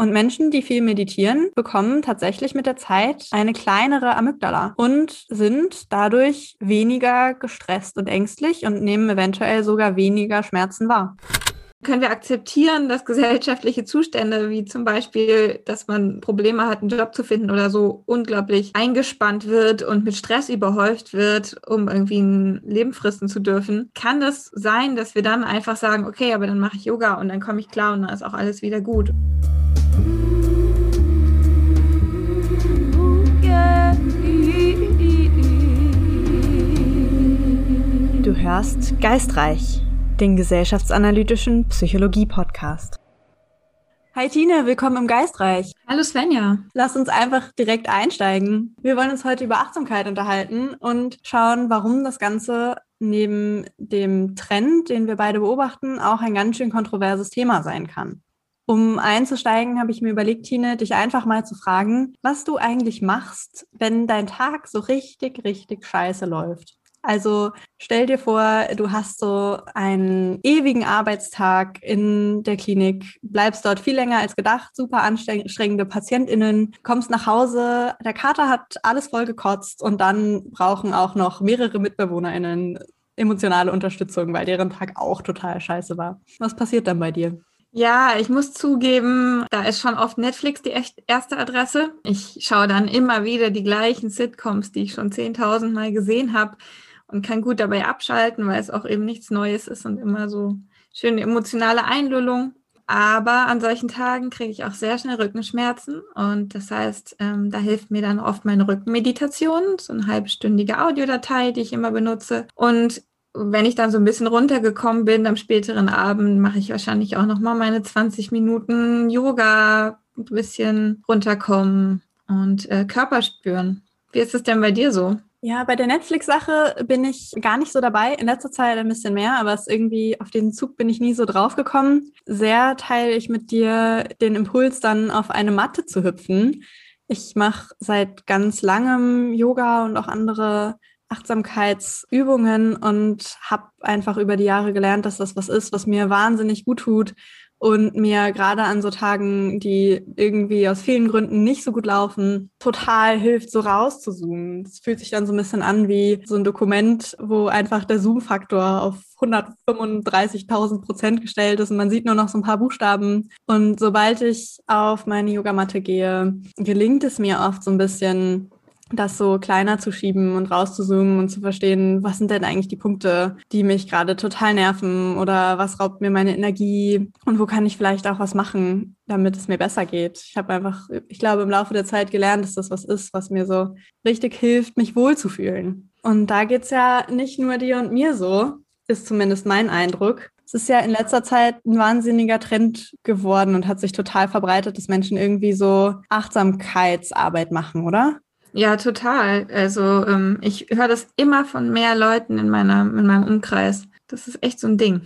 Und Menschen, die viel meditieren, bekommen tatsächlich mit der Zeit eine kleinere Amygdala und sind dadurch weniger gestresst und ängstlich und nehmen eventuell sogar weniger Schmerzen wahr. Können wir akzeptieren, dass gesellschaftliche Zustände, wie zum Beispiel, dass man Probleme hat, einen Job zu finden oder so, unglaublich eingespannt wird und mit Stress überhäuft wird, um irgendwie ein Leben fristen zu dürfen? Kann das sein, dass wir dann einfach sagen, okay, aber dann mache ich Yoga und dann komme ich klar und dann ist auch alles wieder gut? Du hörst Geistreich den gesellschaftsanalytischen Psychologie-Podcast. Hi Tine, willkommen im Geistreich. Hallo Svenja. Lass uns einfach direkt einsteigen. Wir wollen uns heute über Achtsamkeit unterhalten und schauen, warum das Ganze neben dem Trend, den wir beide beobachten, auch ein ganz schön kontroverses Thema sein kann. Um einzusteigen, habe ich mir überlegt, Tine, dich einfach mal zu fragen, was du eigentlich machst, wenn dein Tag so richtig, richtig scheiße läuft. Also stell dir vor, du hast so einen ewigen Arbeitstag in der Klinik, bleibst dort viel länger als gedacht, super anstrengende PatientInnen, kommst nach Hause, der Kater hat alles voll gekotzt und dann brauchen auch noch mehrere MitbewohnerInnen emotionale Unterstützung, weil deren Tag auch total scheiße war. Was passiert dann bei dir? Ja, ich muss zugeben, da ist schon oft Netflix die erste Adresse. Ich schaue dann immer wieder die gleichen Sitcoms, die ich schon 10.000 Mal gesehen habe und kann gut dabei abschalten, weil es auch eben nichts Neues ist und immer so schöne emotionale Einlullung. Aber an solchen Tagen kriege ich auch sehr schnell Rückenschmerzen und das heißt, ähm, da hilft mir dann oft meine Rückenmeditation, so eine halbstündige Audiodatei, die ich immer benutze. Und wenn ich dann so ein bisschen runtergekommen bin am späteren Abend, mache ich wahrscheinlich auch noch mal meine 20 Minuten Yoga, ein bisschen runterkommen und äh, Körper spüren. Wie ist es denn bei dir so? Ja, bei der Netflix-Sache bin ich gar nicht so dabei. In letzter Zeit ein bisschen mehr, aber es irgendwie auf den Zug bin ich nie so draufgekommen. Sehr teile ich mit dir den Impuls, dann auf eine Matte zu hüpfen. Ich mache seit ganz langem Yoga und auch andere Achtsamkeitsübungen und habe einfach über die Jahre gelernt, dass das was ist, was mir wahnsinnig gut tut und mir gerade an so Tagen, die irgendwie aus vielen Gründen nicht so gut laufen, total hilft, so rauszuzoomen. Es fühlt sich dann so ein bisschen an wie so ein Dokument, wo einfach der Zoom-Faktor auf 135.000 Prozent gestellt ist und man sieht nur noch so ein paar Buchstaben. Und sobald ich auf meine Yogamatte gehe, gelingt es mir oft so ein bisschen das so kleiner zu schieben und rauszuzoomen und zu verstehen, was sind denn eigentlich die Punkte, die mich gerade total nerven oder was raubt mir meine Energie und wo kann ich vielleicht auch was machen, damit es mir besser geht. Ich habe einfach, ich glaube, im Laufe der Zeit gelernt, dass das was ist, was mir so richtig hilft, mich wohlzufühlen. Und da geht's ja nicht nur dir und mir so, ist zumindest mein Eindruck. Es ist ja in letzter Zeit ein wahnsinniger Trend geworden und hat sich total verbreitet, dass Menschen irgendwie so Achtsamkeitsarbeit machen, oder? Ja, total. Also ähm, ich höre das immer von mehr Leuten in, meiner, in meinem Umkreis. Das ist echt so ein Ding.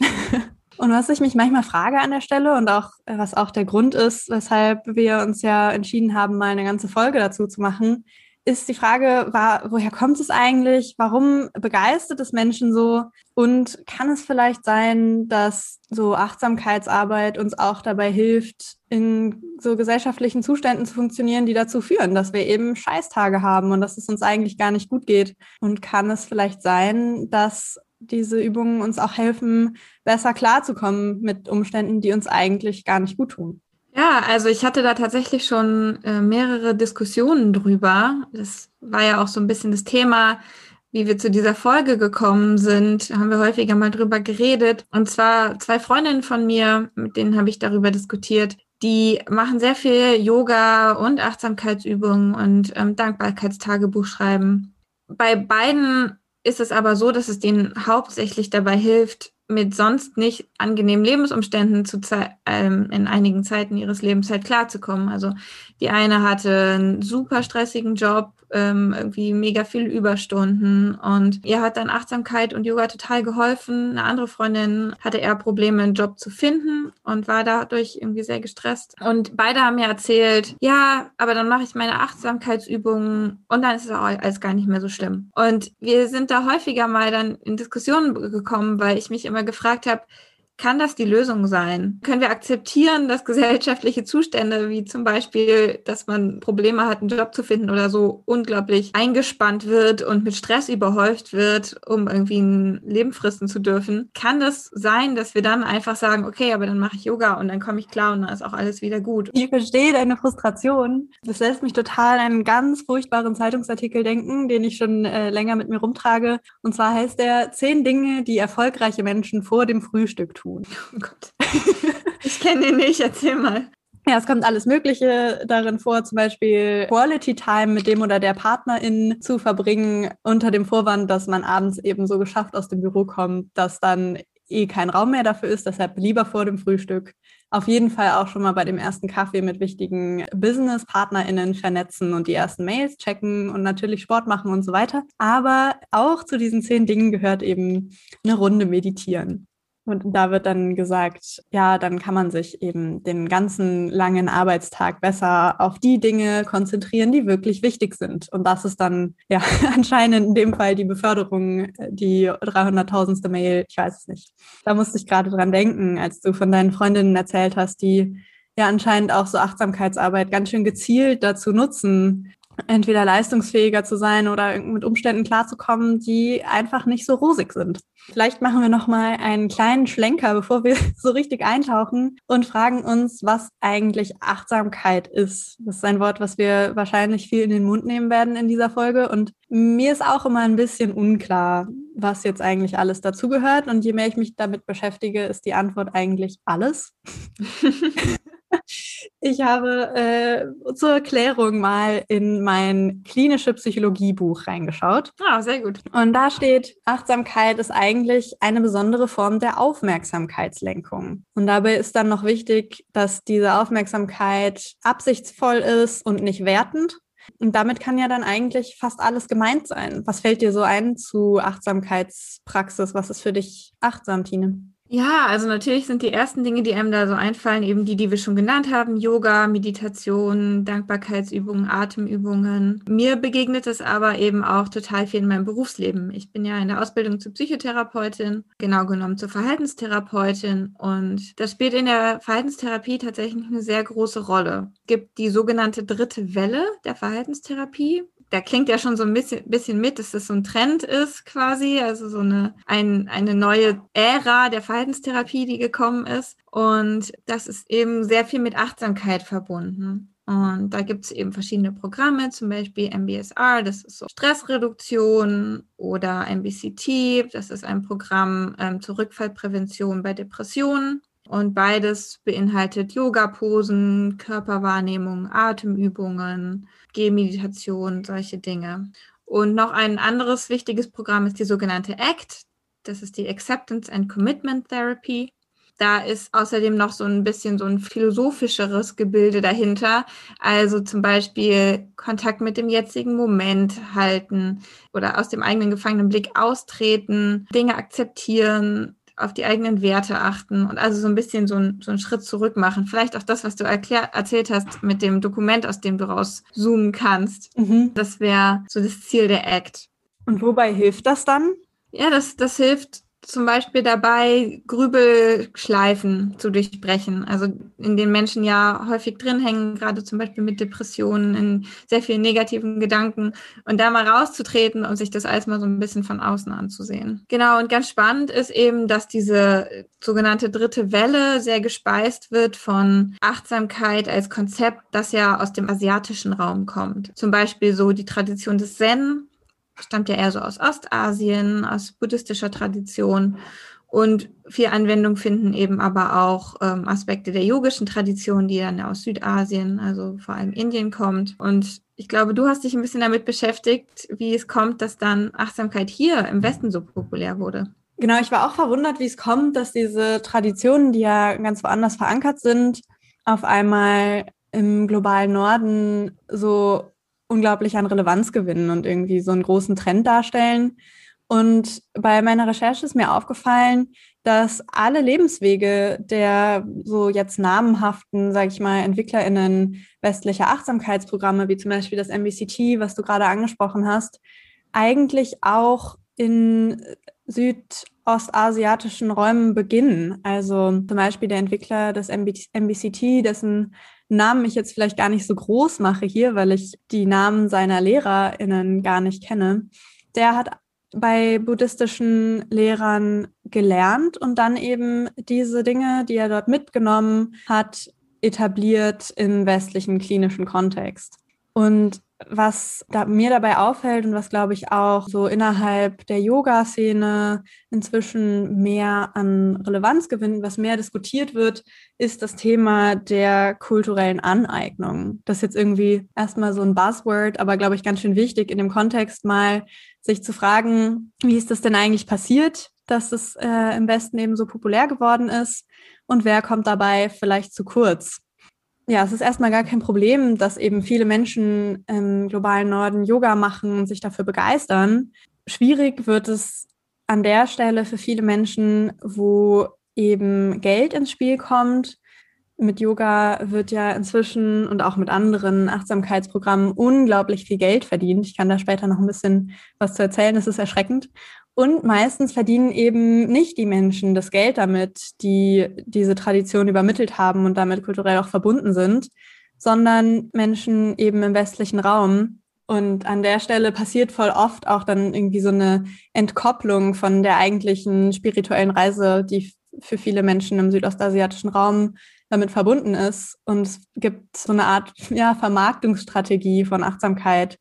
Und was ich mich manchmal frage an der Stelle und auch, äh, was auch der Grund ist, weshalb wir uns ja entschieden haben, mal eine ganze Folge dazu zu machen, ist die Frage, war, woher kommt es eigentlich? Warum begeistert es Menschen so? Und kann es vielleicht sein, dass so Achtsamkeitsarbeit uns auch dabei hilft, in so gesellschaftlichen Zuständen zu funktionieren, die dazu führen, dass wir eben Scheißtage haben und dass es uns eigentlich gar nicht gut geht? Und kann es vielleicht sein, dass diese Übungen uns auch helfen, besser klarzukommen mit Umständen, die uns eigentlich gar nicht gut tun? Ja, also ich hatte da tatsächlich schon äh, mehrere Diskussionen drüber. Das war ja auch so ein bisschen das Thema, wie wir zu dieser Folge gekommen sind, haben wir häufiger mal drüber geredet. Und zwar zwei Freundinnen von mir, mit denen habe ich darüber diskutiert. Die machen sehr viel Yoga und Achtsamkeitsübungen und ähm, Dankbarkeitstagebuch schreiben. Bei beiden ist es aber so, dass es denen hauptsächlich dabei hilft, mit sonst nicht angenehmen Lebensumständen zu ähm, in einigen Zeiten ihres Lebens halt klarzukommen. Also die eine hatte einen super stressigen Job, ähm, irgendwie mega viel Überstunden und ihr hat dann Achtsamkeit und Yoga total geholfen. Eine andere Freundin hatte eher Probleme, einen Job zu finden und war dadurch irgendwie sehr gestresst. Und beide haben mir erzählt, ja, aber dann mache ich meine Achtsamkeitsübungen und dann ist es auch alles gar nicht mehr so schlimm. Und wir sind da häufiger mal dann in Diskussionen gekommen, weil ich mich immer gefragt habe, Kann das die Lösung sein? Können wir akzeptieren, dass gesellschaftliche Zustände, wie zum Beispiel, dass man Probleme hat, einen Job zu finden oder so, unglaublich eingespannt wird und mit Stress überhäuft wird, um irgendwie ein Leben fristen zu dürfen? Kann das sein, dass wir dann einfach sagen, okay, aber dann mache ich Yoga und dann komme ich klar und dann ist auch alles wieder gut? Ich verstehe deine Frustration. Das lässt mich total an einen ganz furchtbaren Zeitungsartikel denken, den ich schon äh, länger mit mir rumtrage. Und zwar heißt der Zehn Dinge, die erfolgreiche Menschen vor dem Frühstück tun tun. Oh Gott. ich kenne den nicht, erzähl mal. Ja, es kommt alles Mögliche darin vor, zum Beispiel Quality Time mit dem oder der Partnerin zu verbringen, unter dem Vorwand, dass man abends eben so geschafft aus dem Büro kommt, dass dann eh kein Raum mehr dafür ist, deshalb lieber vor dem Frühstück. Auf jeden Fall auch schon mal bei dem ersten Kaffee mit wichtigen Business-PartnerInnen vernetzen und die ersten Mails checken und natürlich Sport machen und so weiter. Aber auch zu diesen zehn Dingen gehört eben eine Runde meditieren. Und da wird dann gesagt, ja, dann kann man sich eben den ganzen langen Arbeitstag besser auf die Dinge konzentrieren, die wirklich wichtig sind. Und das ist dann ja anscheinend in dem Fall die Beförderung, die 300.000. Mail, ich weiß es nicht. Da musste ich gerade dran denken, als du von deinen Freundinnen erzählt hast, die ja anscheinend auch so Achtsamkeitsarbeit ganz schön gezielt dazu nutzen, entweder leistungsfähiger zu sein oder mit Umständen klarzukommen, die einfach nicht so rosig sind. Vielleicht machen wir noch mal einen kleinen Schlenker, bevor wir so richtig eintauchen und fragen uns, was eigentlich Achtsamkeit ist. Das ist ein Wort, was wir wahrscheinlich viel in den Mund nehmen werden in dieser Folge und mir ist auch immer ein bisschen unklar, was jetzt eigentlich alles dazugehört und je mehr ich mich damit beschäftige, ist die Antwort eigentlich alles. Ich habe äh, zur Erklärung mal in mein klinische Psychologie-Buch reingeschaut. Ah, sehr gut. Und da steht, Achtsamkeit ist eigentlich eine besondere Form der Aufmerksamkeitslenkung. Und dabei ist dann noch wichtig, dass diese Aufmerksamkeit absichtsvoll ist und nicht wertend. Und damit kann ja dann eigentlich fast alles gemeint sein. Was fällt dir so ein zu Achtsamkeitspraxis? Was ist für dich achtsam, Tine? Ja, also natürlich sind die ersten Dinge, die einem da so einfallen, eben die, die wir schon genannt haben. Yoga, Meditation, Dankbarkeitsübungen, Atemübungen. Mir begegnet es aber eben auch total viel in meinem Berufsleben. Ich bin ja in der Ausbildung zur Psychotherapeutin, genau genommen zur Verhaltenstherapeutin. Und das spielt in der Verhaltenstherapie tatsächlich eine sehr große Rolle. Es gibt die sogenannte dritte Welle der Verhaltenstherapie da klingt ja schon so ein bisschen, bisschen mit, dass das so ein Trend ist quasi, also so eine, ein, eine neue Ära der Verhaltenstherapie, die gekommen ist. Und das ist eben sehr viel mit Achtsamkeit verbunden. Und da gibt es eben verschiedene Programme, zum Beispiel MBSR, das ist so Stressreduktion, oder MBCT, das ist ein Programm ähm, zur Rückfallprävention bei Depressionen. Und beides beinhaltet Yoga-Posen, Körperwahrnehmung, Atemübungen, Gehmeditation, solche Dinge. Und noch ein anderes wichtiges Programm ist die sogenannte ACT. Das ist die Acceptance and Commitment Therapy. Da ist außerdem noch so ein bisschen so ein philosophischeres Gebilde dahinter. Also zum Beispiel Kontakt mit dem jetzigen Moment halten oder aus dem eigenen gefangenen Blick austreten, Dinge akzeptieren, auf die eigenen Werte achten und also so ein bisschen so, ein, so einen Schritt zurück machen. Vielleicht auch das, was du erklär, erzählt hast mit dem Dokument, aus dem du rauszoomen kannst. Mhm. Das wäre so das Ziel der Act. Und wobei hilft das dann? Ja, das, das hilft zum Beispiel dabei, Grübelschleifen zu durchbrechen. Also in den Menschen ja häufig drin hängen, gerade zum Beispiel mit Depressionen, in sehr vielen negativen Gedanken und da mal rauszutreten und sich das alles mal so ein bisschen von außen anzusehen. Genau, und ganz spannend ist eben, dass diese sogenannte dritte Welle sehr gespeist wird von Achtsamkeit als Konzept, das ja aus dem asiatischen Raum kommt. Zum Beispiel so die Tradition des Zen, stammt ja eher so aus Ostasien, aus buddhistischer Tradition. Und viel Anwendung finden eben aber auch ähm, Aspekte der yogischen Tradition, die dann aus Südasien, also vor allem Indien kommt. Und ich glaube, du hast dich ein bisschen damit beschäftigt, wie es kommt, dass dann Achtsamkeit hier im Westen so populär wurde. Genau, ich war auch verwundert, wie es kommt, dass diese Traditionen, die ja ganz woanders verankert sind, auf einmal im globalen Norden so unglaublich an Relevanz gewinnen und irgendwie so einen großen Trend darstellen. Und bei meiner Recherche ist mir aufgefallen, dass alle Lebenswege der so jetzt namenhaften, sage ich mal, EntwicklerInnen westlicher Achtsamkeitsprogramme, wie zum Beispiel das MBCT, was du gerade angesprochen hast, eigentlich auch in südostasiatischen Räumen beginnen. Also zum Beispiel der Entwickler des MBCT, dessen Namen ich jetzt vielleicht gar nicht so groß mache hier, weil ich die Namen seiner LehrerInnen gar nicht kenne. Der hat bei buddhistischen Lehrern gelernt und dann eben diese Dinge, die er dort mitgenommen hat, etabliert im westlichen klinischen Kontext. Und was da, mir dabei auffällt und was, glaube ich, auch so innerhalb der Yoga-Szene inzwischen mehr an Relevanz gewinnt, was mehr diskutiert wird, ist das Thema der kulturellen Aneignung. Das ist jetzt irgendwie erstmal so ein Buzzword, aber, glaube ich, ganz schön wichtig in dem Kontext mal sich zu fragen, wie ist das denn eigentlich passiert, dass es äh, im Westen eben so populär geworden ist und wer kommt dabei vielleicht zu kurz? Ja, es ist erstmal gar kein Problem, dass eben viele Menschen im globalen Norden Yoga machen und sich dafür begeistern. Schwierig wird es an der Stelle für viele Menschen, wo eben Geld ins Spiel kommt. Mit Yoga wird ja inzwischen und auch mit anderen Achtsamkeitsprogrammen unglaublich viel Geld verdient. Ich kann da später noch ein bisschen was zu erzählen. Das ist erschreckend. Und meistens verdienen eben nicht die Menschen das Geld damit, die diese Tradition übermittelt haben und damit kulturell auch verbunden sind, sondern Menschen eben im westlichen Raum. Und an der Stelle passiert voll oft auch dann irgendwie so eine Entkopplung von der eigentlichen spirituellen Reise, die für viele Menschen im südostasiatischen Raum damit verbunden ist. Und es gibt so eine Art ja, Vermarktungsstrategie von Achtsamkeit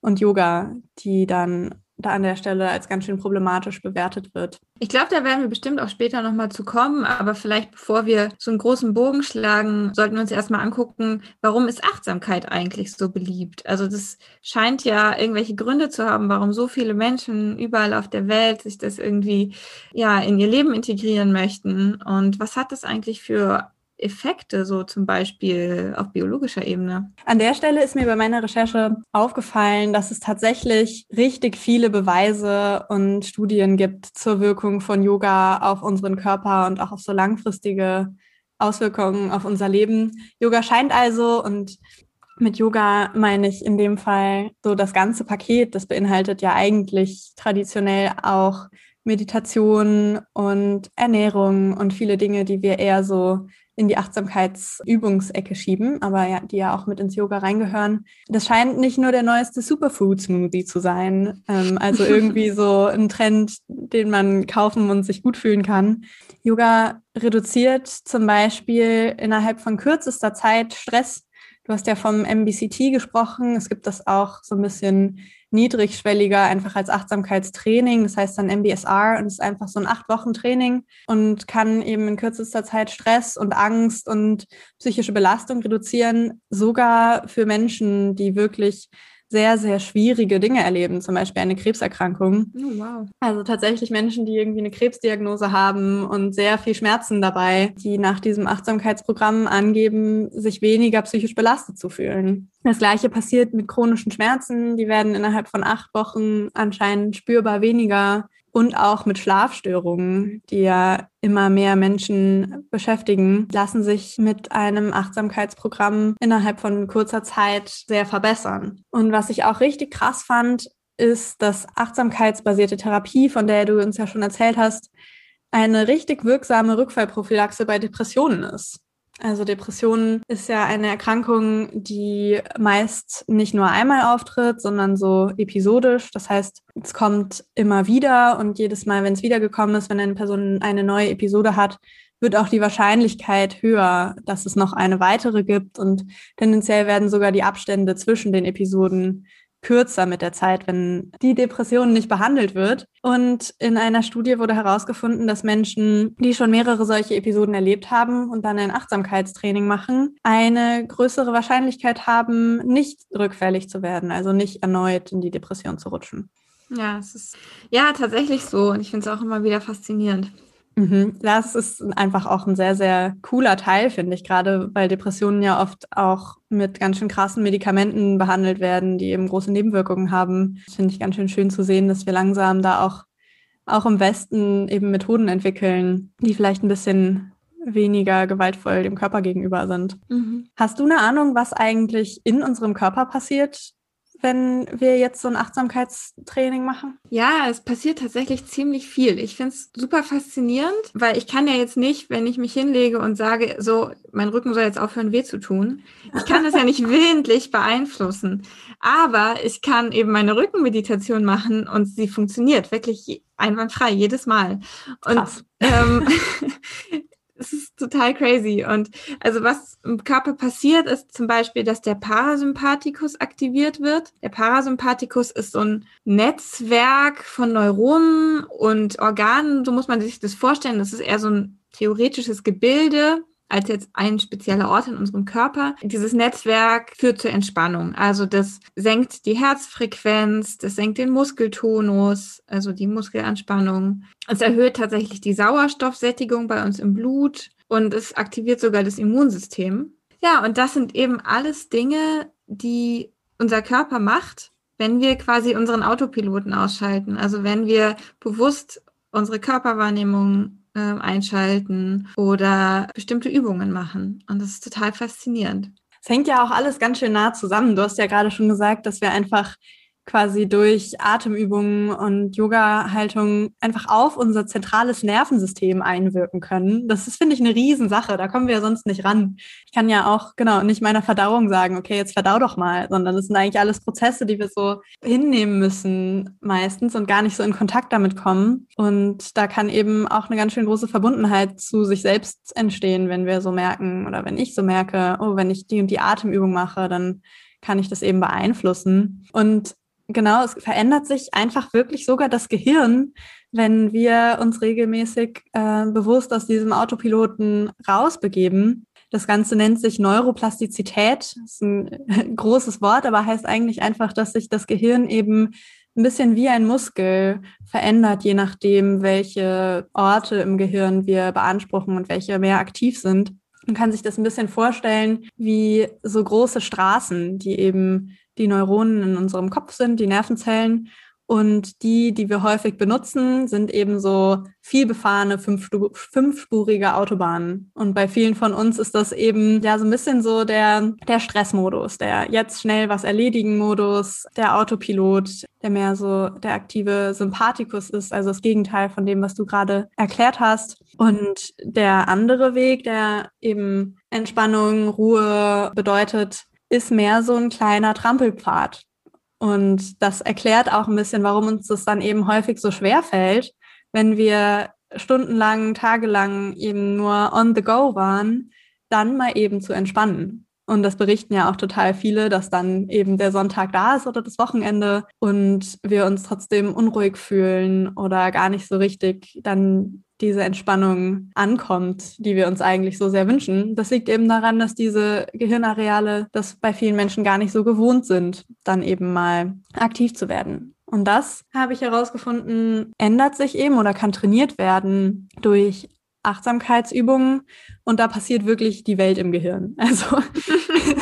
und Yoga, die dann da an der Stelle als ganz schön problematisch bewertet wird. Ich glaube, da werden wir bestimmt auch später nochmal zu kommen, aber vielleicht bevor wir so einen großen Bogen schlagen, sollten wir uns erstmal angucken, warum ist Achtsamkeit eigentlich so beliebt? Also das scheint ja irgendwelche Gründe zu haben, warum so viele Menschen überall auf der Welt sich das irgendwie ja in ihr Leben integrieren möchten. Und was hat das eigentlich für Effekte, so zum Beispiel auf biologischer Ebene? An der Stelle ist mir bei meiner Recherche aufgefallen, dass es tatsächlich richtig viele Beweise und Studien gibt zur Wirkung von Yoga auf unseren Körper und auch auf so langfristige Auswirkungen auf unser Leben. Yoga scheint also und mit Yoga meine ich in dem Fall so das ganze Paket. Das beinhaltet ja eigentlich traditionell auch Meditation und Ernährung und viele Dinge, die wir eher so in die Achtsamkeitsübungsecke schieben, aber ja, die ja auch mit ins Yoga reingehören. Das scheint nicht nur der neueste Superfood-Smoothie zu sein, ähm, also irgendwie so ein Trend, den man kaufen und sich gut fühlen kann. Yoga reduziert zum Beispiel innerhalb von kürzester Zeit Stress. Du hast ja vom MBCT gesprochen. Es gibt das auch so ein bisschen niedrigschwelliger, einfach als Achtsamkeitstraining. Das heißt dann MBSR und ist einfach so ein acht Wochen Training und kann eben in kürzester Zeit Stress und Angst und psychische Belastung reduzieren, sogar für Menschen, die wirklich sehr, sehr schwierige Dinge erleben, zum Beispiel eine Krebserkrankung. Oh, wow. Also tatsächlich Menschen, die irgendwie eine Krebsdiagnose haben und sehr viel Schmerzen dabei, die nach diesem Achtsamkeitsprogramm angeben, sich weniger psychisch belastet zu fühlen. Das gleiche passiert mit chronischen Schmerzen. Die werden innerhalb von acht Wochen anscheinend spürbar weniger und auch mit Schlafstörungen, die ja immer mehr Menschen beschäftigen, lassen sich mit einem Achtsamkeitsprogramm innerhalb von kurzer Zeit sehr verbessern. Und was ich auch richtig krass fand, ist, dass achtsamkeitsbasierte Therapie, von der du uns ja schon erzählt hast, eine richtig wirksame Rückfallprophylaxe bei Depressionen ist. Also Depression ist ja eine Erkrankung, die meist nicht nur einmal auftritt, sondern so episodisch. Das heißt, es kommt immer wieder und jedes Mal, wenn es wiedergekommen ist, wenn eine Person eine neue Episode hat, wird auch die Wahrscheinlichkeit höher, dass es noch eine weitere gibt und tendenziell werden sogar die Abstände zwischen den Episoden kürzer mit der Zeit, wenn die Depression nicht behandelt wird. Und in einer Studie wurde herausgefunden, dass Menschen, die schon mehrere solche Episoden erlebt haben und dann ein Achtsamkeitstraining machen, eine größere Wahrscheinlichkeit haben, nicht rückfällig zu werden, also nicht erneut in die Depression zu rutschen. Ja, es ist ja tatsächlich so und ich finde es auch immer wieder faszinierend. Mhm. Das ist einfach auch ein sehr, sehr cooler Teil, finde ich, gerade weil Depressionen ja oft auch mit ganz schön krassen Medikamenten behandelt werden, die eben große Nebenwirkungen haben. Das finde ich ganz schön schön zu sehen, dass wir langsam da auch, auch im Westen eben Methoden entwickeln, die vielleicht ein bisschen weniger gewaltvoll dem Körper gegenüber sind. Mhm. Hast du eine Ahnung, was eigentlich in unserem Körper passiert, wenn wir jetzt so ein Achtsamkeitstraining machen? Ja, es passiert tatsächlich ziemlich viel. Ich finde es super faszinierend, weil ich kann ja jetzt nicht, wenn ich mich hinlege und sage, so, mein Rücken soll jetzt aufhören, weh zu tun. Ich kann das ja nicht willentlich beeinflussen. Aber ich kann eben meine Rückenmeditation machen und sie funktioniert wirklich einwandfrei, jedes Mal. Und ähm, es ist total crazy. Und also was im Körper passiert, ist zum Beispiel, dass der Parasympathikus aktiviert wird. Der Parasympathikus ist so ein Netzwerk von Neuronen und Organen. So muss man sich das vorstellen. Das ist eher so ein theoretisches Gebilde, als jetzt ein spezieller Ort in unserem Körper. Dieses Netzwerk führt zur Entspannung. Also das senkt die Herzfrequenz, das senkt den Muskeltonus, also die Muskelanspannung. Es erhöht tatsächlich die Sauerstoffsättigung bei uns im Blut und es aktiviert sogar das Immunsystem. Ja, und das sind eben alles Dinge, die unser Körper macht, wenn wir quasi unseren Autopiloten ausschalten. Also wenn wir bewusst unsere Körperwahrnehmung äh, einschalten oder bestimmte Übungen machen. Und das ist total faszinierend. Es hängt ja auch alles ganz schön nah zusammen. Du hast ja gerade schon gesagt, dass wir einfach quasi durch Atemübungen und Yoga-Haltung einfach auf unser zentrales Nervensystem einwirken können. Das ist, finde ich, eine Riesensache. Da kommen wir ja sonst nicht ran. Ich kann ja auch, genau, nicht meiner Verdauung sagen, okay, jetzt verdau doch mal, sondern das sind eigentlich alles Prozesse, die wir so hinnehmen müssen meistens und gar nicht so in Kontakt damit kommen. Und da kann eben auch eine ganz schön große Verbundenheit zu sich selbst entstehen, wenn wir so merken oder wenn ich so merke, oh, wenn ich die und die Atemübung mache, dann kann ich das eben beeinflussen. Und genau, es verändert sich einfach wirklich sogar das Gehirn, wenn wir uns regelmäßig äh, bewusst aus diesem Autopiloten rausbegeben. Das Ganze nennt sich Neuroplastizität. Das ist ein großes Wort, aber heißt eigentlich einfach, dass sich das Gehirn eben ein bisschen wie ein Muskel verändert, je nachdem, welche Orte im Gehirn wir beanspruchen und welche mehr aktiv sind. Man kann sich das ein bisschen vorstellen wie so große Straßen, die eben die Neuronen in unserem Kopf sind, die Nervenzellen. Und die, die wir häufig benutzen, sind eben so vielbefahrene fünfspurige Autobahnen. Und bei vielen von uns ist das eben ja so ein bisschen so der, der Stressmodus, der jetzt schnell was erledigen Modus, der Autopilot, der mehr so der aktive Sympathikus ist, also das Gegenteil von dem, was du gerade erklärt hast. Und der andere Weg, der eben Entspannung, Ruhe bedeutet, ist mehr so ein kleiner Trampelpfad. Und das erklärt auch ein bisschen, warum uns das dann eben häufig so schwer fällt, wenn wir stundenlang, tagelang eben nur on the go waren, dann mal eben zu entspannen. Und das berichten ja auch total viele, dass dann eben der Sonntag da ist oder das Wochenende und wir uns trotzdem unruhig fühlen oder gar nicht so richtig dann diese Entspannung ankommt, die wir uns eigentlich so sehr wünschen. Das liegt eben daran, dass diese Gehirnareale das bei vielen Menschen gar nicht so gewohnt sind, dann eben mal aktiv zu werden. Und das habe ich herausgefunden, ändert sich eben oder kann trainiert werden durch Achtsamkeitsübungen und da passiert wirklich die Welt im Gehirn. Also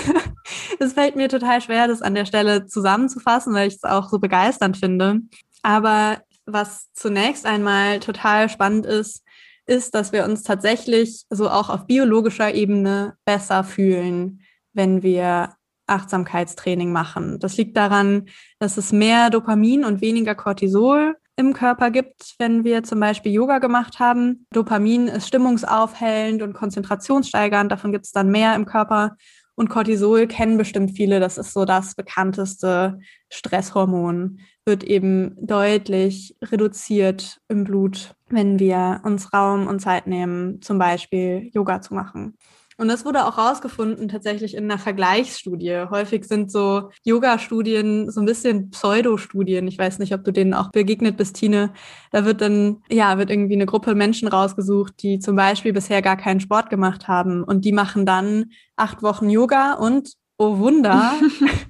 es fällt mir total schwer, das an der Stelle zusammenzufassen, weil ich es auch so begeisternd finde. Aber was zunächst einmal total spannend ist, ist, dass wir uns tatsächlich so auch auf biologischer Ebene besser fühlen, wenn wir Achtsamkeitstraining machen. Das liegt daran, dass es mehr Dopamin und weniger Cortisol im Körper gibt, wenn wir zum Beispiel Yoga gemacht haben. Dopamin ist stimmungsaufhellend und konzentrationssteigernd, davon gibt es dann mehr im Körper. Und Cortisol kennen bestimmt viele, das ist so das bekannteste Stresshormon, wird eben deutlich reduziert im Blut, wenn wir uns Raum und Zeit nehmen, zum Beispiel Yoga zu machen. Und das wurde auch rausgefunden tatsächlich in einer Vergleichsstudie. Häufig sind so Yoga-Studien so ein bisschen Pseudo-Studien. Ich weiß nicht, ob du denen auch begegnet bist, Tine. Da wird dann, ja, wird irgendwie eine Gruppe Menschen rausgesucht, die zum Beispiel bisher gar keinen Sport gemacht haben. Und die machen dann acht Wochen Yoga und, oh Wunder,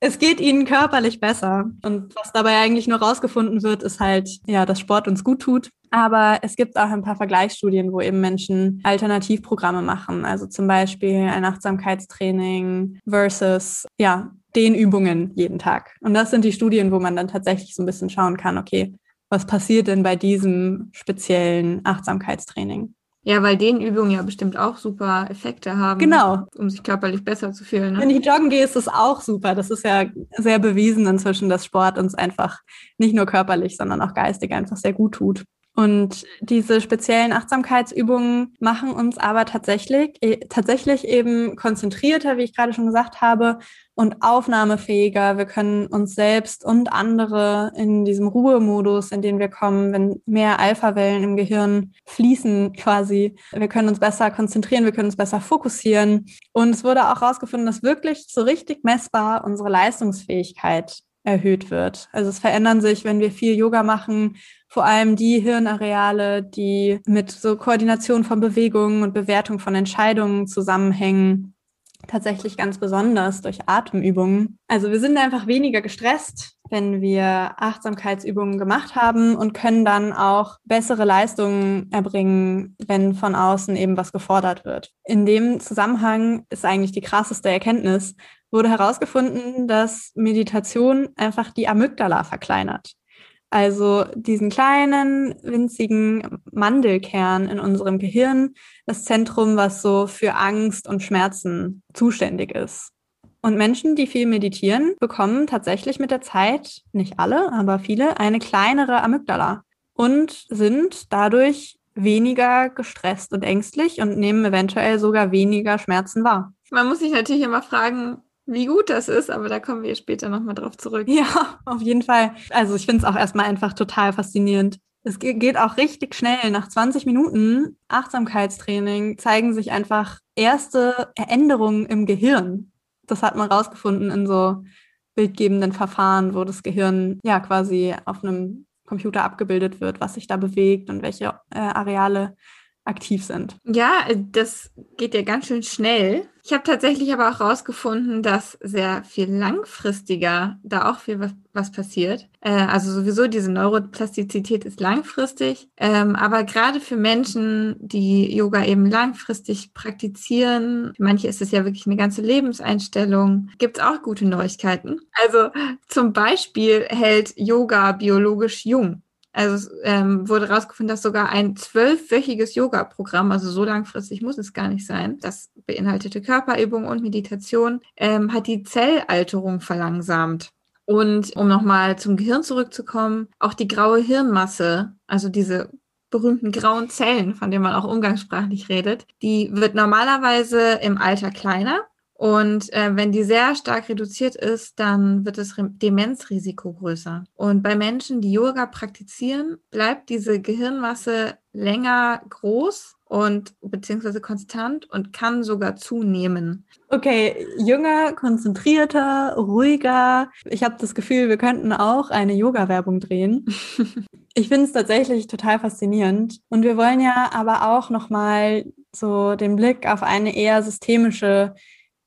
es geht ihnen körperlich besser. Und was dabei eigentlich nur rausgefunden wird, ist halt, ja, dass Sport uns gut tut aber es gibt auch ein paar Vergleichsstudien, wo eben Menschen Alternativprogramme machen. Also zum Beispiel ein Achtsamkeitstraining versus, ja, den Übungen jeden Tag. Und das sind die Studien, wo man dann tatsächlich so ein bisschen schauen kann, okay, was passiert denn bei diesem speziellen Achtsamkeitstraining? Ja, weil den Übungen ja bestimmt auch super Effekte haben. Genau. Um sich körperlich besser zu fühlen. Ne? Wenn ich joggen gehe, ist das auch super. Das ist ja sehr bewiesen inzwischen, dass Sport uns einfach nicht nur körperlich, sondern auch geistig einfach sehr gut tut. Und diese speziellen Achtsamkeitsübungen machen uns aber tatsächlich, äh, tatsächlich eben konzentrierter, wie ich gerade schon gesagt habe, und aufnahmefähiger. Wir können uns selbst und andere in diesem Ruhemodus, in den wir kommen, wenn mehr Alphawellen im Gehirn fließen quasi. Wir können uns besser konzentrieren, wir können uns besser fokussieren. Und es wurde auch herausgefunden, dass wirklich so richtig messbar unsere Leistungsfähigkeit erhöht wird. Also es verändern sich, wenn wir viel Yoga machen, vor allem die Hirnareale, die mit so Koordination von Bewegungen und Bewertung von Entscheidungen zusammenhängen, tatsächlich ganz besonders durch Atemübungen. Also wir sind einfach weniger gestresst, wenn wir Achtsamkeitsübungen gemacht haben und können dann auch bessere Leistungen erbringen, wenn von außen eben was gefordert wird. In dem Zusammenhang ist eigentlich die krasseste Erkenntnis, wurde herausgefunden, dass Meditation einfach die Amygdala verkleinert. Also diesen kleinen, winzigen Mandelkern in unserem Gehirn, das Zentrum, was so für Angst und Schmerzen zuständig ist. Und Menschen, die viel meditieren, bekommen tatsächlich mit der Zeit, nicht alle, aber viele, eine kleinere Amygdala und sind dadurch weniger gestresst und ängstlich und nehmen eventuell sogar weniger Schmerzen wahr. Man muss sich natürlich immer fragen, wie gut das ist, aber da kommen wir später nochmal drauf zurück. Ja, auf jeden Fall. Also ich finde es auch erstmal einfach total faszinierend. Es geht auch richtig schnell. Nach 20 Minuten Achtsamkeitstraining zeigen sich einfach erste Änderungen im Gehirn. Das hat man rausgefunden in so bildgebenden Verfahren, wo das Gehirn ja quasi auf einem Computer abgebildet wird, was sich da bewegt und welche äh, Areale aktiv sind. Ja, das geht ja ganz schön schnell. Ich habe tatsächlich aber auch herausgefunden, dass sehr viel langfristiger da auch viel was, was passiert. Äh, also sowieso diese Neuroplastizität ist langfristig, ähm, aber gerade für Menschen, die Yoga eben langfristig praktizieren, manche ist es ja wirklich eine ganze Lebenseinstellung, gibt es auch gute Neuigkeiten. Also zum Beispiel hält Yoga biologisch jung. Also es ähm, wurde herausgefunden, dass sogar ein zwölfwöchiges Yoga-Programm, also so langfristig muss es gar nicht sein, das beinhaltete Körperübung und Meditation, ähm, hat die Zellalterung verlangsamt. Und um nochmal zum Gehirn zurückzukommen, auch die graue Hirnmasse, also diese berühmten grauen Zellen, von denen man auch umgangssprachlich redet, die wird normalerweise im Alter kleiner und äh, wenn die sehr stark reduziert ist, dann wird das Demenzrisiko größer. Und bei Menschen, die Yoga praktizieren, bleibt diese Gehirnmasse länger groß und beziehungsweise konstant und kann sogar zunehmen. Okay, jünger, konzentrierter, ruhiger. Ich habe das Gefühl, wir könnten auch eine Yoga-Werbung drehen. ich finde es tatsächlich total faszinierend. Und wir wollen ja aber auch nochmal so den Blick auf eine eher systemische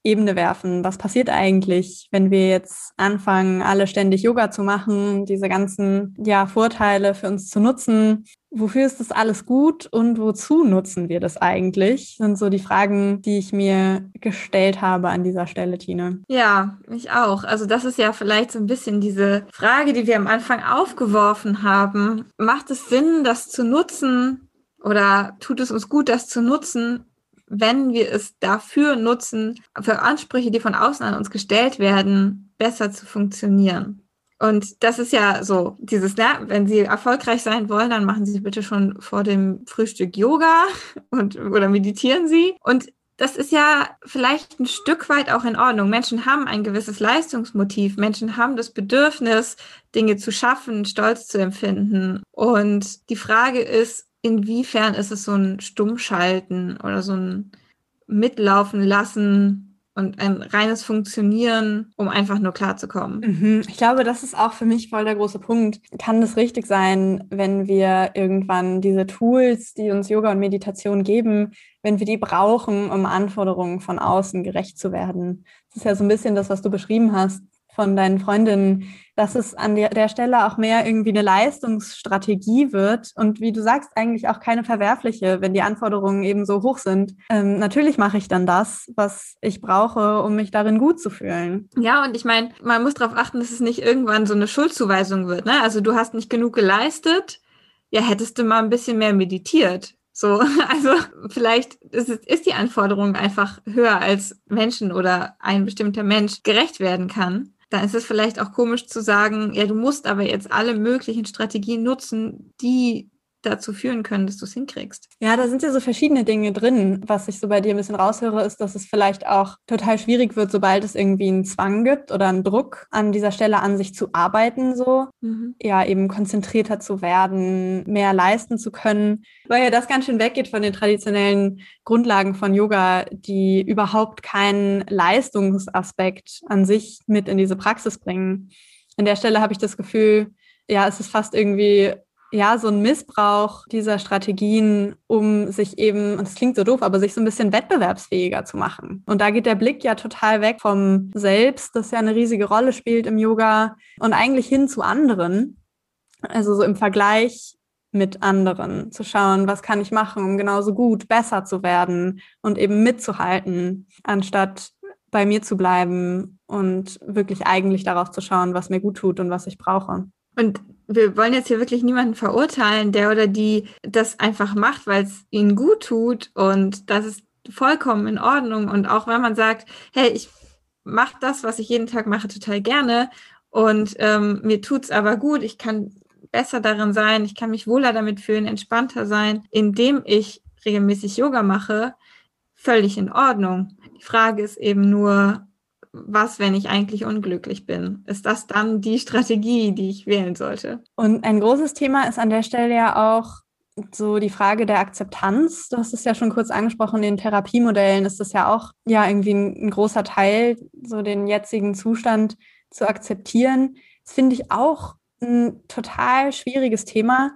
Ebene werfen. Was passiert eigentlich, wenn wir jetzt anfangen, alle ständig Yoga zu machen, diese ganzen ja, Vorteile für uns zu nutzen? Wofür ist das alles gut und wozu nutzen wir das eigentlich? Sind so die Fragen, die ich mir gestellt habe an dieser Stelle, Tine. Ja, ich auch. Also das ist ja vielleicht so ein bisschen diese Frage, die wir am Anfang aufgeworfen haben. Macht es Sinn, das zu nutzen? Oder tut es uns gut, das zu nutzen, wenn wir es dafür nutzen, für Ansprüche, die von außen an uns gestellt werden, besser zu funktionieren. Und das ist ja so, dieses, ja, wenn Sie erfolgreich sein wollen, dann machen Sie bitte schon vor dem Frühstück Yoga und, oder meditieren Sie. Und das ist ja vielleicht ein Stück weit auch in Ordnung. Menschen haben ein gewisses Leistungsmotiv. Menschen haben das Bedürfnis, Dinge zu schaffen, Stolz zu empfinden. Und die Frage ist, inwiefern ist es so ein Stummschalten oder so ein Mitlaufen lassen und ein reines Funktionieren, um einfach nur klarzukommen. Mhm. Ich glaube, das ist auch für mich voll der große Punkt. Kann es richtig sein, wenn wir irgendwann diese Tools, die uns Yoga und Meditation geben, wenn wir die brauchen, um Anforderungen von außen gerecht zu werden? Das ist ja so ein bisschen das, was du beschrieben hast von deinen Freundinnen, dass es an der, der Stelle auch mehr irgendwie eine Leistungsstrategie wird und wie du sagst, eigentlich auch keine verwerfliche, wenn die Anforderungen eben so hoch sind. Ähm, natürlich mache ich dann das, was ich brauche, um mich darin gut zu fühlen. Ja, und ich meine, man muss darauf achten, dass es nicht irgendwann so eine Schuldzuweisung wird. Ne? Also du hast nicht genug geleistet, ja, hättest du mal ein bisschen mehr meditiert So, also vielleicht ist, ist die Anforderung einfach höher als Menschen oder ein bestimmter Mensch gerecht werden kann. Dann ist es vielleicht auch komisch zu sagen, ja, du musst aber jetzt alle möglichen Strategien nutzen, die dazu führen können, dass du es hinkriegst. Ja, da sind ja so verschiedene Dinge drin. Was ich so bei dir ein bisschen raushöre, ist, dass es vielleicht auch total schwierig wird, sobald es irgendwie einen Zwang gibt oder einen Druck an dieser Stelle an sich zu arbeiten, so. Mhm. Ja, eben konzentrierter zu werden, mehr leisten zu können. Weil ja das ganz schön weggeht von den traditionellen Grundlagen von Yoga, die überhaupt keinen Leistungsaspekt an sich mit in diese Praxis bringen. An der Stelle habe ich das Gefühl, ja, es ist fast irgendwie ja, so ein Missbrauch dieser Strategien, um sich eben, und es klingt so doof, aber sich so ein bisschen wettbewerbsfähiger zu machen. Und da geht der Blick ja total weg vom Selbst, das ja eine riesige Rolle spielt im Yoga, und eigentlich hin zu anderen. Also so im Vergleich mit anderen zu schauen, was kann ich machen, um genauso gut besser zu werden und eben mitzuhalten, anstatt bei mir zu bleiben und wirklich eigentlich darauf zu schauen, was mir gut tut und was ich brauche. Und wir wollen jetzt hier wirklich niemanden verurteilen, der oder die das einfach macht, weil es ihnen gut tut und das ist vollkommen in Ordnung. Und auch wenn man sagt, hey, ich mache das, was ich jeden Tag mache, total gerne und ähm, mir tut's aber gut, ich kann besser darin sein, ich kann mich wohler damit fühlen, entspannter sein, indem ich regelmäßig Yoga mache, völlig in Ordnung. Die Frage ist eben nur, was, wenn ich eigentlich unglücklich bin? Ist das dann die Strategie, die ich wählen sollte? Und ein großes Thema ist an der Stelle ja auch so die Frage der Akzeptanz. Du hast es ja schon kurz angesprochen, in den Therapiemodellen ist das ja auch ja irgendwie ein, ein großer Teil, so den jetzigen Zustand zu akzeptieren. Das finde ich auch ein total schwieriges Thema.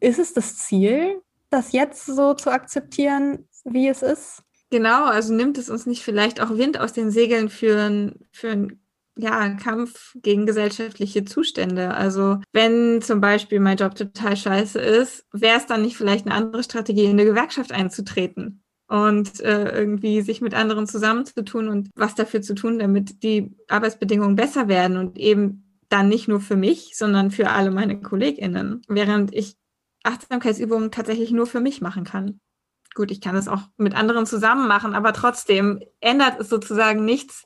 Ist es das Ziel, das jetzt so zu akzeptieren, wie es ist? Genau, also nimmt es uns nicht vielleicht auch Wind aus den Segeln für, ein, für einen ja, Kampf gegen gesellschaftliche Zustände. Also wenn zum Beispiel mein Job total scheiße ist, wäre es dann nicht vielleicht eine andere Strategie, in eine Gewerkschaft einzutreten und äh, irgendwie sich mit anderen zusammenzutun und was dafür zu tun, damit die Arbeitsbedingungen besser werden und eben dann nicht nur für mich, sondern für alle meine KollegInnen, während ich Achtsamkeitsübungen tatsächlich nur für mich machen kann gut, ich kann es auch mit anderen zusammen machen, aber trotzdem ändert es sozusagen nichts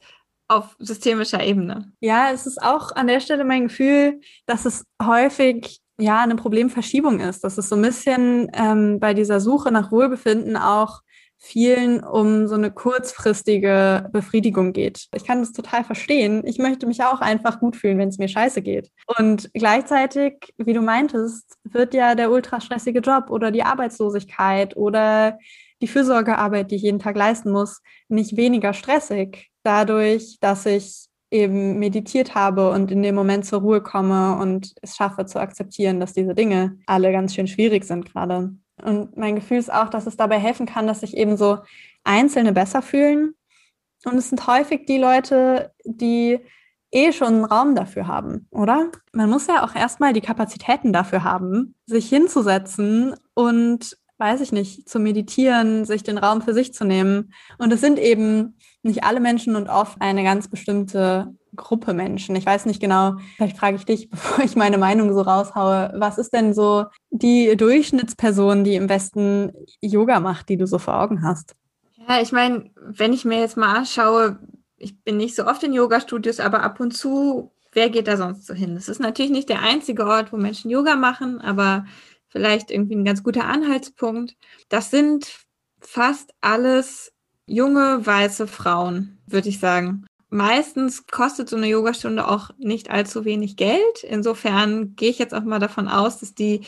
auf systemischer Ebene. Ja, es ist auch an der Stelle mein Gefühl, dass es häufig ja eine Problemverschiebung ist, dass es so ein bisschen ähm, bei dieser Suche nach Wohlbefinden auch vielen um so eine kurzfristige Befriedigung geht. Ich kann das total verstehen. Ich möchte mich auch einfach gut fühlen, wenn es mir scheiße geht. Und gleichzeitig, wie du meintest, wird ja der ultrastressige Job oder die Arbeitslosigkeit oder die Fürsorgearbeit, die ich jeden Tag leisten muss, nicht weniger stressig dadurch, dass ich eben meditiert habe und in dem Moment zur Ruhe komme und es schaffe zu akzeptieren, dass diese Dinge alle ganz schön schwierig sind gerade. Und mein Gefühl ist auch, dass es dabei helfen kann, dass sich eben so Einzelne besser fühlen. Und es sind häufig die Leute, die eh schon einen Raum dafür haben, oder? Man muss ja auch erstmal die Kapazitäten dafür haben, sich hinzusetzen und, weiß ich nicht, zu meditieren, sich den Raum für sich zu nehmen. Und es sind eben nicht alle Menschen und oft eine ganz bestimmte Gruppe Menschen. Ich weiß nicht genau, vielleicht frage ich dich, bevor ich meine Meinung so raushaue, was ist denn so die Durchschnittsperson, die im Westen Yoga macht, die du so vor Augen hast? Ja, ich meine, wenn ich mir jetzt mal anschaue, ich bin nicht so oft in Yoga-Studios, aber ab und zu, wer geht da sonst so hin? Es ist natürlich nicht der einzige Ort, wo Menschen Yoga machen, aber vielleicht irgendwie ein ganz guter Anhaltspunkt. Das sind fast alles junge weiße Frauen, würde ich sagen. Meistens kostet so eine Yogastunde auch nicht allzu wenig Geld. Insofern gehe ich jetzt auch mal davon aus, dass die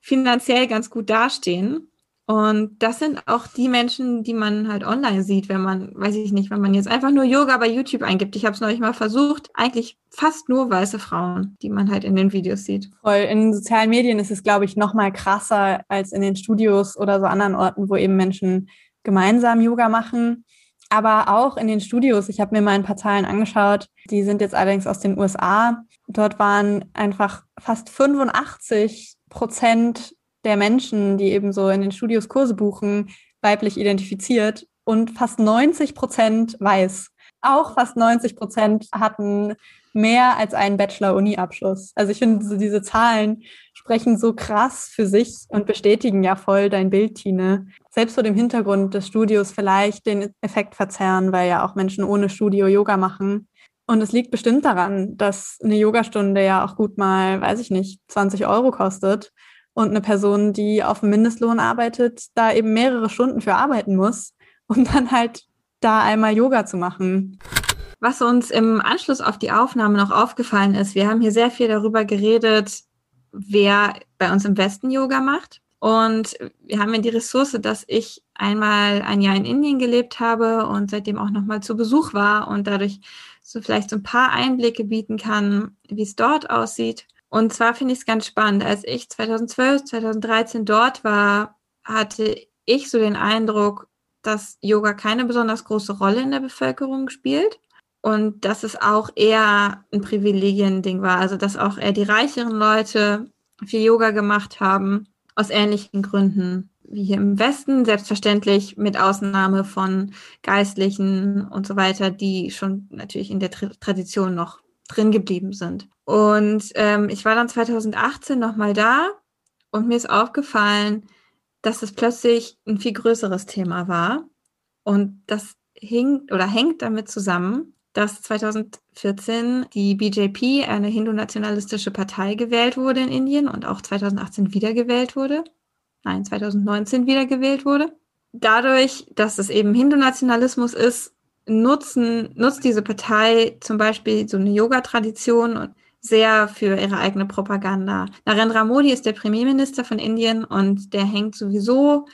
finanziell ganz gut dastehen. Und das sind auch die Menschen, die man halt online sieht, wenn man, weiß ich nicht, wenn man jetzt einfach nur Yoga bei YouTube eingibt. Ich habe es neulich mal versucht. Eigentlich fast nur weiße Frauen, die man halt in den Videos sieht. Voll. In sozialen Medien ist es, glaube ich, noch mal krasser als in den Studios oder so anderen Orten, wo eben Menschen gemeinsam Yoga machen. Aber auch in den Studios, ich habe mir mal ein paar Zahlen angeschaut, die sind jetzt allerdings aus den USA. Dort waren einfach fast 85 Prozent der Menschen, die eben so in den Studios Kurse buchen, weiblich identifiziert und fast 90 Prozent weiß. auch fast 90 Prozent hatten mehr als einen Bachelor-Uni-Abschluss. Also ich finde, so diese Zahlen sprechen so krass für sich und bestätigen ja voll dein Bild, Tine. Selbst vor dem Hintergrund des Studios vielleicht den Effekt verzerren, weil ja auch Menschen ohne Studio Yoga machen. Und es liegt bestimmt daran, dass eine Yogastunde ja auch gut mal, weiß ich nicht, 20 Euro kostet und eine Person, die auf dem Mindestlohn arbeitet, da eben mehrere Stunden für arbeiten muss, um dann halt da einmal Yoga zu machen. Was uns im Anschluss auf die Aufnahme noch aufgefallen ist, wir haben hier sehr viel darüber geredet, wer bei uns im Westen Yoga macht. Und wir haben ja die Ressource, dass ich einmal ein Jahr in Indien gelebt habe und seitdem auch nochmal zu Besuch war und dadurch so vielleicht so ein paar Einblicke bieten kann, wie es dort aussieht. Und zwar finde ich es ganz spannend. Als ich 2012, 2013 dort war, hatte ich so den Eindruck, dass Yoga keine besonders große Rolle in der Bevölkerung spielt und dass es auch eher ein Privilegiending war. Also dass auch eher die reicheren Leute viel Yoga gemacht haben, aus ähnlichen Gründen wie hier im Westen, selbstverständlich mit Ausnahme von Geistlichen und so weiter, die schon natürlich in der Tradition noch drin geblieben sind. Und ähm, ich war dann 2018 nochmal da und mir ist aufgefallen, dass es plötzlich ein viel größeres Thema war. Und das hing oder hängt damit zusammen, dass 2014 die BJP, eine hindu-nationalistische Partei, gewählt wurde in Indien und auch 2018 wiedergewählt wurde. Nein, 2019 wiedergewählt wurde. Dadurch, dass es eben Hindu-Nationalismus ist, nutzen, nutzt diese Partei zum Beispiel so eine Yoga-Tradition sehr für ihre eigene Propaganda. Narendra Modi ist der Premierminister von Indien und der hängt sowieso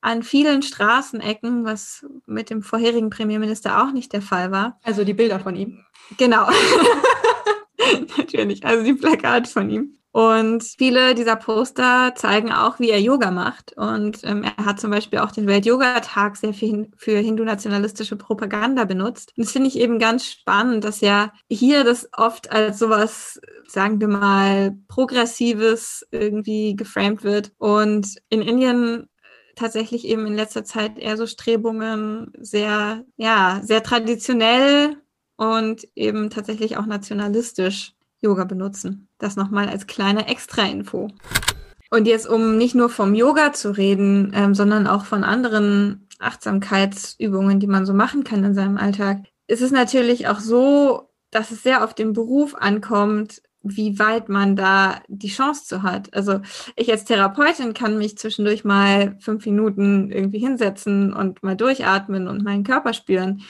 an vielen Straßenecken, was mit dem vorherigen Premierminister auch nicht der Fall war. Also die Bilder von ihm. Genau. Natürlich, also die Plakate von ihm. Und viele dieser Poster zeigen auch, wie er Yoga macht. Und ähm, er hat zum Beispiel auch den Welt-Yoga-Tag sehr viel für hindu-nationalistische Propaganda benutzt. Und das finde ich eben ganz spannend, dass ja hier das oft als sowas, sagen wir mal, Progressives irgendwie geframed wird. Und in Indien tatsächlich eben in letzter Zeit eher so Strebungen sehr, ja, sehr traditionell und eben tatsächlich auch nationalistisch Yoga benutzen. Das nochmal als kleine Extra-Info. Und jetzt, um nicht nur vom Yoga zu reden, ähm, sondern auch von anderen Achtsamkeitsübungen, die man so machen kann in seinem Alltag, ist es natürlich auch so, dass es sehr auf den Beruf ankommt, wie weit man da die Chance zu hat. Also ich als Therapeutin kann mich zwischendurch mal fünf Minuten irgendwie hinsetzen und mal durchatmen und meinen Körper spüren.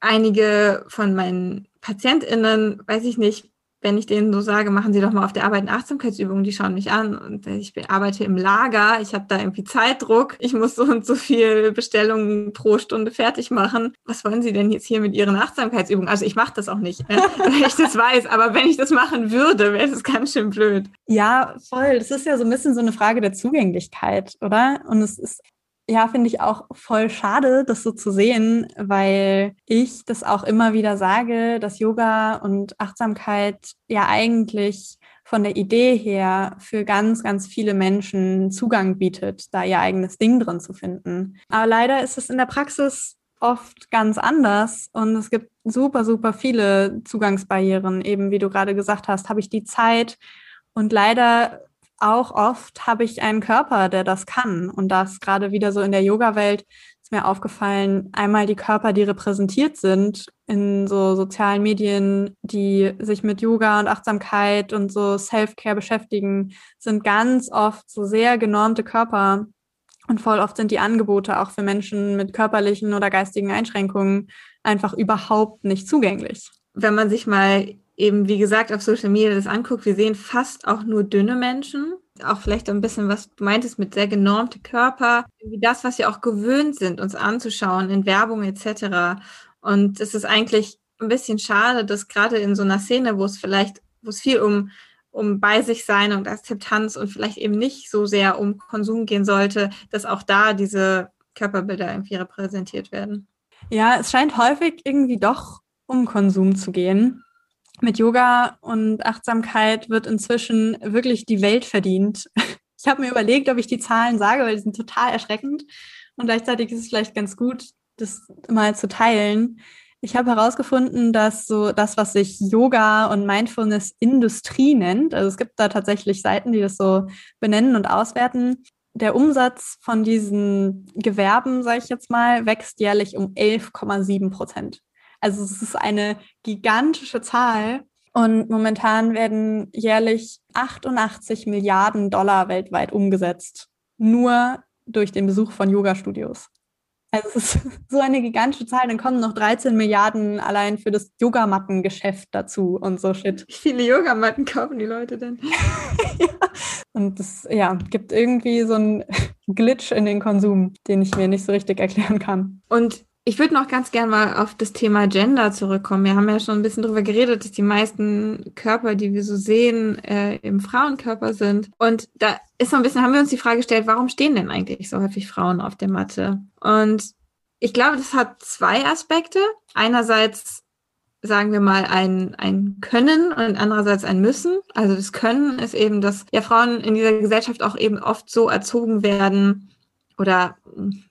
Einige von meinen PatientInnen, weiß ich nicht, wenn ich denen so sage, machen Sie doch mal auf der Arbeit eine Achtsamkeitsübung, die schauen mich an und ich arbeite im Lager, ich habe da irgendwie Zeitdruck, ich muss so und so viel Bestellungen pro Stunde fertig machen. Was wollen Sie denn jetzt hier mit Ihren Achtsamkeitsübungen? Also ich mache das auch nicht, ne? wenn ich das weiß, aber wenn ich das machen würde, wäre das ganz schön blöd. Ja, voll. Das ist ja so ein bisschen so eine Frage der Zugänglichkeit, oder? Und es ist ja, finde ich auch voll schade, das so zu sehen, weil ich das auch immer wieder sage, dass Yoga und Achtsamkeit ja eigentlich von der Idee her für ganz, ganz viele Menschen Zugang bietet, da ihr eigenes Ding drin zu finden. Aber leider ist es in der Praxis oft ganz anders und es gibt super, super viele Zugangsbarrieren. Eben wie du gerade gesagt hast, habe ich die Zeit und leider auch oft habe ich einen Körper, der das kann. Und das gerade wieder so in der Yoga-Welt ist mir aufgefallen, einmal die Körper, die repräsentiert sind in so sozialen Medien, die sich mit Yoga und Achtsamkeit und so Self-Care beschäftigen, sind ganz oft so sehr genormte Körper. Und voll oft sind die Angebote auch für Menschen mit körperlichen oder geistigen Einschränkungen einfach überhaupt nicht zugänglich. Wenn man sich mal eben, wie gesagt, auf Social Media das anguckt, wir sehen fast auch nur dünne Menschen. Auch vielleicht ein bisschen, was du meintest, mit sehr genormte Körper, wie das, was wir auch gewöhnt sind, uns anzuschauen in Werbung etc. Und es ist eigentlich ein bisschen schade, dass gerade in so einer Szene, wo es vielleicht, wo es viel um um bei sich sein und Akzeptanz und vielleicht eben nicht so sehr um Konsum gehen sollte, dass auch da diese Körperbilder irgendwie repräsentiert werden. Ja, es scheint häufig irgendwie doch um Konsum zu gehen mit Yoga und Achtsamkeit wird inzwischen wirklich die Welt verdient. Ich habe mir überlegt, ob ich die Zahlen sage, weil die sind total erschreckend. Und gleichzeitig ist es vielleicht ganz gut, das mal zu teilen. Ich habe herausgefunden, dass so das, was sich Yoga und Mindfulness Industrie nennt, also es gibt da tatsächlich Seiten, die das so benennen und auswerten, der Umsatz von diesen Gewerben, sage ich jetzt mal, wächst jährlich um 11,7 Prozent. Also es ist eine gigantische Zahl. Und momentan werden jährlich 88 Milliarden Dollar weltweit umgesetzt. Nur durch den Besuch von Yoga-Studios. Also es ist so eine gigantische Zahl. Dann kommen noch 13 Milliarden allein für das Yogamattengeschäft dazu und so Shit. Wie viele Yogamatten kaufen die Leute denn? ja. Und das ja, gibt irgendwie so einen Glitch in den Konsum, den ich mir nicht so richtig erklären kann. Und ich würde noch ganz gern mal auf das Thema Gender zurückkommen. Wir haben ja schon ein bisschen darüber geredet, dass die meisten Körper, die wir so sehen, äh, im Frauenkörper sind. Und da ist so ein bisschen, haben wir uns die Frage gestellt, warum stehen denn eigentlich so häufig Frauen auf der Matte? Und ich glaube, das hat zwei Aspekte. Einerseits sagen wir mal, ein, ein Können und andererseits ein Müssen. Also das Können ist eben, dass ja Frauen in dieser Gesellschaft auch eben oft so erzogen werden, oder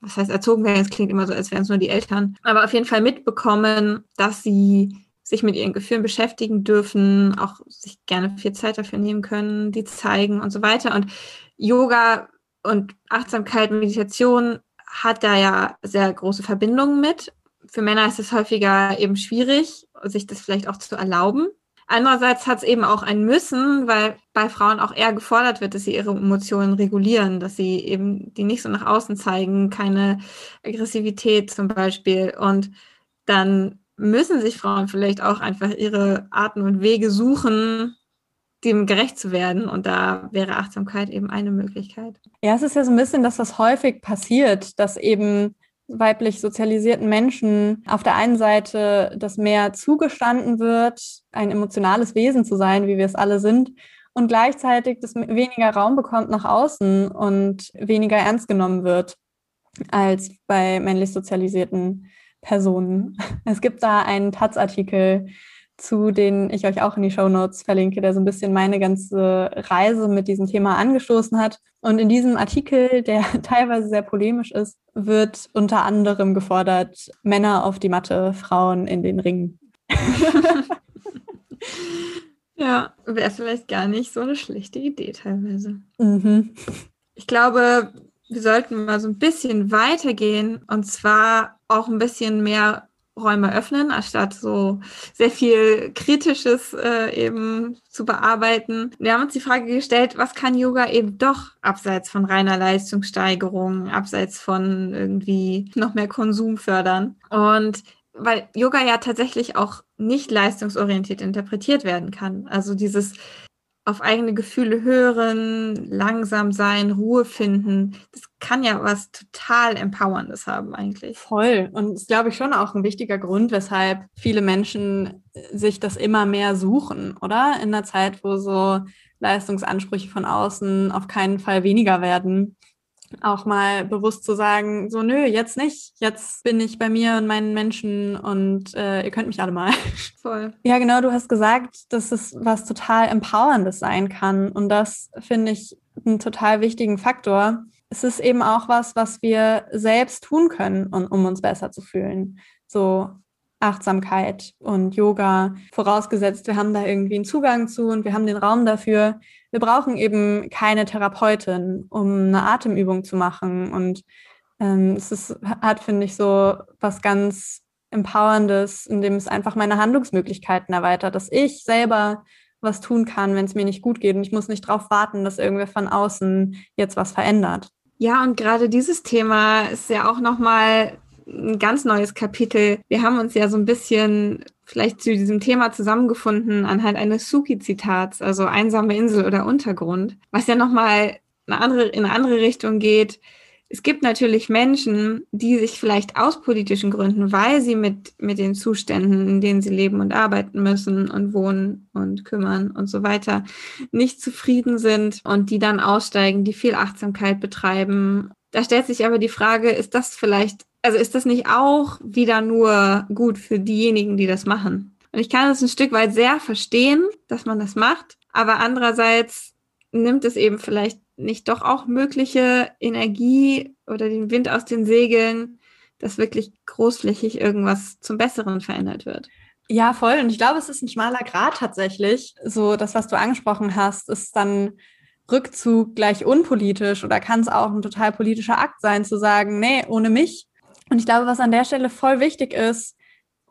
was heißt erzogen werden, es klingt immer so, als wären es nur die Eltern, aber auf jeden Fall mitbekommen, dass sie sich mit ihren Gefühlen beschäftigen dürfen, auch sich gerne viel Zeit dafür nehmen können, die zeigen und so weiter. Und Yoga und Achtsamkeit, Meditation hat da ja sehr große Verbindungen mit. Für Männer ist es häufiger eben schwierig, sich das vielleicht auch zu erlauben. Andererseits hat es eben auch ein Müssen, weil bei Frauen auch eher gefordert wird, dass sie ihre Emotionen regulieren, dass sie eben die nicht so nach außen zeigen, keine Aggressivität zum Beispiel. Und dann müssen sich Frauen vielleicht auch einfach ihre Arten und Wege suchen, dem gerecht zu werden. Und da wäre Achtsamkeit eben eine Möglichkeit. Ja, es ist ja so ein bisschen das, was häufig passiert, dass eben weiblich sozialisierten Menschen auf der einen Seite das mehr zugestanden wird, ein emotionales Wesen zu sein, wie wir es alle sind, und gleichzeitig das weniger Raum bekommt nach außen und weniger ernst genommen wird als bei männlich sozialisierten Personen. Es gibt da einen Taz-Artikel, zu den ich euch auch in die Show Notes verlinke, der so ein bisschen meine ganze Reise mit diesem Thema angestoßen hat. Und in diesem Artikel, der teilweise sehr polemisch ist, wird unter anderem gefordert, Männer auf die Matte, Frauen in den Ring. ja, wäre vielleicht gar nicht so eine schlechte Idee teilweise. Mhm. Ich glaube, wir sollten mal so ein bisschen weitergehen und zwar auch ein bisschen mehr Räume öffnen, anstatt so sehr viel Kritisches äh, eben zu bearbeiten. Wir haben uns die Frage gestellt, was kann Yoga eben doch abseits von reiner Leistungssteigerung, abseits von irgendwie noch mehr Konsum fördern? Und weil Yoga ja tatsächlich auch nicht leistungsorientiert interpretiert werden kann. Also dieses auf eigene Gefühle hören, langsam sein, Ruhe finden. Das kann ja was total Empowerndes haben eigentlich. Voll. Und das glaube ich schon auch ein wichtiger Grund, weshalb viele Menschen sich das immer mehr suchen, oder? In einer Zeit, wo so Leistungsansprüche von außen auf keinen Fall weniger werden auch mal bewusst zu sagen, so nö, jetzt nicht, jetzt bin ich bei mir und meinen Menschen und äh, ihr könnt mich alle mal. Voll. Ja, genau, du hast gesagt, dass es was total Empowerndes sein kann und das finde ich einen total wichtigen Faktor. Es ist eben auch was, was wir selbst tun können, um, um uns besser zu fühlen. So Achtsamkeit und Yoga, vorausgesetzt, wir haben da irgendwie einen Zugang zu und wir haben den Raum dafür. Wir brauchen eben keine Therapeutin, um eine Atemübung zu machen. Und ähm, es ist, hat, finde ich, so was ganz Empowerndes, indem es einfach meine Handlungsmöglichkeiten erweitert, dass ich selber was tun kann, wenn es mir nicht gut geht. Und ich muss nicht darauf warten, dass irgendwer von außen jetzt was verändert. Ja, und gerade dieses Thema ist ja auch nochmal ein ganz neues Kapitel. Wir haben uns ja so ein bisschen vielleicht zu diesem Thema zusammengefunden anhand eines Suki-Zitats, also einsame Insel oder Untergrund, was ja nochmal eine andere, in eine andere Richtung geht. Es gibt natürlich Menschen, die sich vielleicht aus politischen Gründen, weil sie mit, mit den Zuständen, in denen sie leben und arbeiten müssen und wohnen und kümmern und so weiter, nicht zufrieden sind und die dann aussteigen, die viel Achtsamkeit betreiben. Da stellt sich aber die Frage, ist das vielleicht also ist das nicht auch wieder nur gut für diejenigen, die das machen? Und ich kann es ein Stück weit sehr verstehen, dass man das macht, aber andererseits nimmt es eben vielleicht nicht doch auch mögliche Energie oder den Wind aus den Segeln, dass wirklich großflächig irgendwas zum Besseren verändert wird. Ja, voll. Und ich glaube, es ist ein schmaler Grad tatsächlich. So, das, was du angesprochen hast, ist dann Rückzug gleich unpolitisch oder kann es auch ein total politischer Akt sein, zu sagen, nee, ohne mich. Und ich glaube, was an der Stelle voll wichtig ist,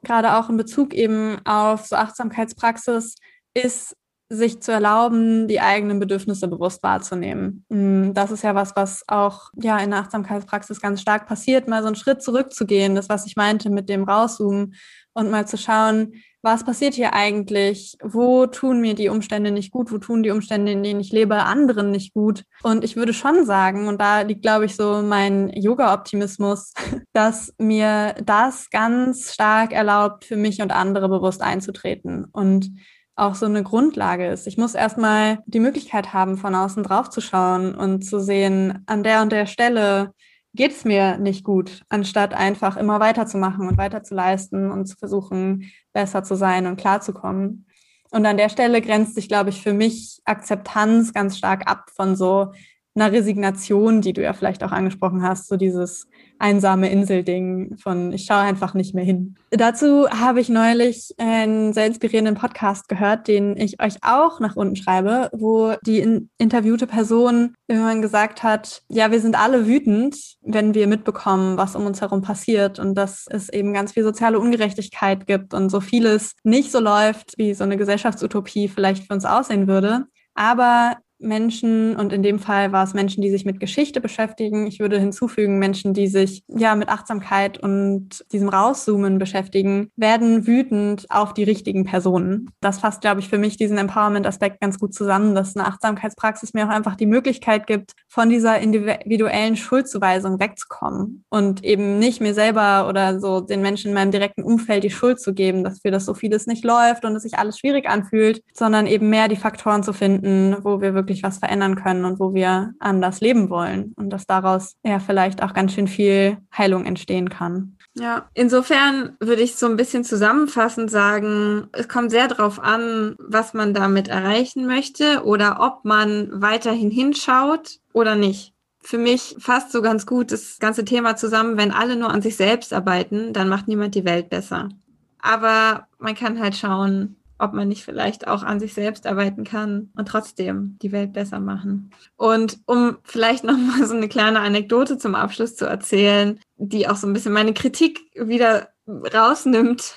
gerade auch in Bezug eben auf so Achtsamkeitspraxis, ist, sich zu erlauben, die eigenen Bedürfnisse bewusst wahrzunehmen. Mm, das ist ja was, was auch ja in der Achtsamkeitspraxis ganz stark passiert, mal so einen Schritt zurückzugehen, das, was ich meinte mit dem Rauszoomen und mal zu schauen, was passiert hier eigentlich? Wo tun mir die Umstände nicht gut? Wo tun die Umstände, in denen ich lebe, anderen nicht gut? Und ich würde schon sagen, und da liegt, glaube ich, so mein Yoga-Optimismus, dass mir das ganz stark erlaubt, für mich und andere bewusst einzutreten. Und auch so eine Grundlage ist. Ich muss erstmal die Möglichkeit haben, von außen drauf zu schauen und zu sehen, an der und der Stelle geht es mir nicht gut, anstatt einfach immer weiterzumachen und weiter zu leisten und zu versuchen, besser zu sein und klarzukommen. Und an der Stelle grenzt sich, glaube ich, für mich Akzeptanz ganz stark ab von so einer Resignation, die du ja vielleicht auch angesprochen hast, so dieses einsame Insel-Ding von ich schaue einfach nicht mehr hin. Dazu habe ich neulich einen sehr inspirierenden Podcast gehört, den ich euch auch nach unten schreibe, wo die in interviewte Person irgendwann gesagt hat, ja, wir sind alle wütend, wenn wir mitbekommen, was um uns herum passiert und dass es eben ganz viel soziale Ungerechtigkeit gibt und so vieles nicht so läuft, wie so eine Gesellschaftsutopie vielleicht für uns aussehen würde. Aber Menschen und in dem Fall war es Menschen, die sich mit Geschichte beschäftigen. Ich würde hinzufügen, Menschen, die sich ja mit Achtsamkeit und diesem Rauszoomen beschäftigen, werden wütend auf die richtigen Personen. Das fasst, glaube ich, für mich diesen Empowerment-Aspekt ganz gut zusammen, dass eine Achtsamkeitspraxis mir auch einfach die Möglichkeit gibt, von dieser individuellen Schuldzuweisung wegzukommen und eben nicht mir selber oder so den Menschen in meinem direkten Umfeld die Schuld zu geben, dass für das so vieles nicht läuft und es sich alles schwierig anfühlt, sondern eben mehr die Faktoren zu finden, wo wir wirklich wirklich was verändern können und wo wir anders leben wollen und dass daraus ja vielleicht auch ganz schön viel Heilung entstehen kann. Ja, insofern würde ich so ein bisschen zusammenfassend sagen, es kommt sehr darauf an, was man damit erreichen möchte oder ob man weiterhin hinschaut oder nicht. Für mich fasst so ganz gut das ganze Thema zusammen, wenn alle nur an sich selbst arbeiten, dann macht niemand die Welt besser. Aber man kann halt schauen, ob man nicht vielleicht auch an sich selbst arbeiten kann und trotzdem die Welt besser machen. Und um vielleicht noch mal so eine kleine Anekdote zum Abschluss zu erzählen, die auch so ein bisschen meine Kritik wieder rausnimmt.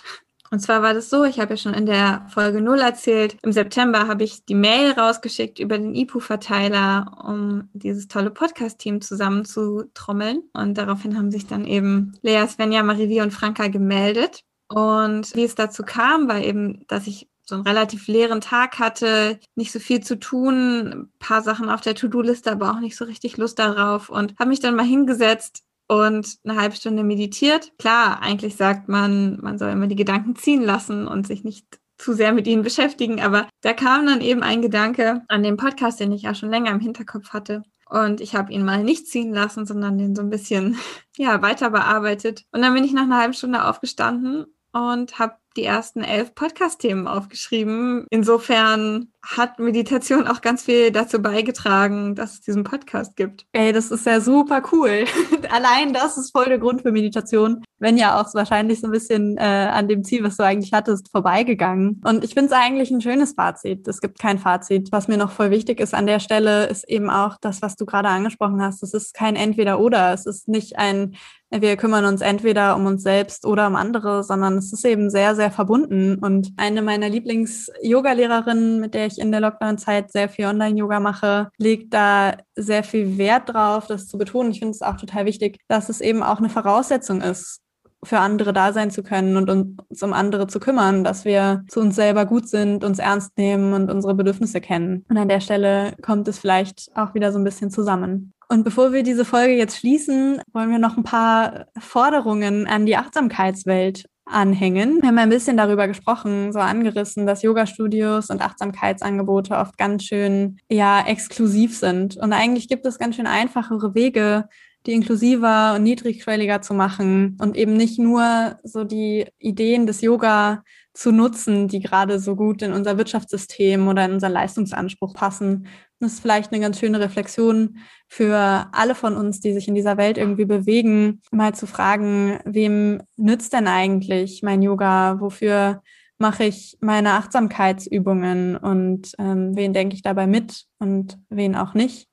Und zwar war das so, ich habe ja schon in der Folge 0 erzählt, im September habe ich die Mail rausgeschickt über den IPU-Verteiler, um dieses tolle Podcast-Team zusammenzutrommeln. Und daraufhin haben sich dann eben Lea, Svenja, Marivi und Franka gemeldet. Und wie es dazu kam, war eben, dass ich so einen relativ leeren Tag hatte, nicht so viel zu tun, ein paar Sachen auf der To-Do-Liste, aber auch nicht so richtig Lust darauf und habe mich dann mal hingesetzt und eine halbe Stunde meditiert. Klar, eigentlich sagt man, man soll immer die Gedanken ziehen lassen und sich nicht zu sehr mit ihnen beschäftigen, aber da kam dann eben ein Gedanke an den Podcast, den ich ja schon länger im Hinterkopf hatte. Und ich habe ihn mal nicht ziehen lassen, sondern den so ein bisschen ja, weiter bearbeitet. Und dann bin ich nach einer halben Stunde aufgestanden und habe die ersten elf Podcast-Themen aufgeschrieben. Insofern hat Meditation auch ganz viel dazu beigetragen, dass es diesen Podcast gibt. Ey, das ist ja super cool. Allein das ist voll der Grund für Meditation, wenn ja auch wahrscheinlich so ein bisschen äh, an dem Ziel, was du eigentlich hattest, vorbeigegangen. Und ich finde es eigentlich ein schönes Fazit. Es gibt kein Fazit. Was mir noch voll wichtig ist an der Stelle, ist eben auch das, was du gerade angesprochen hast. Es ist kein Entweder-Oder. Es ist nicht ein wir kümmern uns entweder um uns selbst oder um andere, sondern es ist eben sehr, sehr verbunden. Und eine meiner Lieblings-Yoga-Lehrerinnen, mit der ich in der Lockdown-Zeit sehr viel Online-Yoga mache, legt da sehr viel Wert drauf, das zu betonen. Ich finde es auch total wichtig, dass es eben auch eine Voraussetzung ist, für andere da sein zu können und uns um andere zu kümmern, dass wir zu uns selber gut sind, uns ernst nehmen und unsere Bedürfnisse kennen. Und an der Stelle kommt es vielleicht auch wieder so ein bisschen zusammen. Und bevor wir diese Folge jetzt schließen, wollen wir noch ein paar Forderungen an die Achtsamkeitswelt anhängen. Wir haben ein bisschen darüber gesprochen, so angerissen, dass Yoga-Studios und Achtsamkeitsangebote oft ganz schön, ja, exklusiv sind. Und eigentlich gibt es ganz schön einfachere Wege, die inklusiver und niedrigschwelliger zu machen und eben nicht nur so die Ideen des Yoga zu nutzen, die gerade so gut in unser Wirtschaftssystem oder in unser Leistungsanspruch passen, das ist vielleicht eine ganz schöne Reflexion für alle von uns, die sich in dieser Welt irgendwie bewegen, mal zu fragen, wem nützt denn eigentlich mein Yoga? Wofür mache ich meine Achtsamkeitsübungen und ähm, wen denke ich dabei mit und wen auch nicht?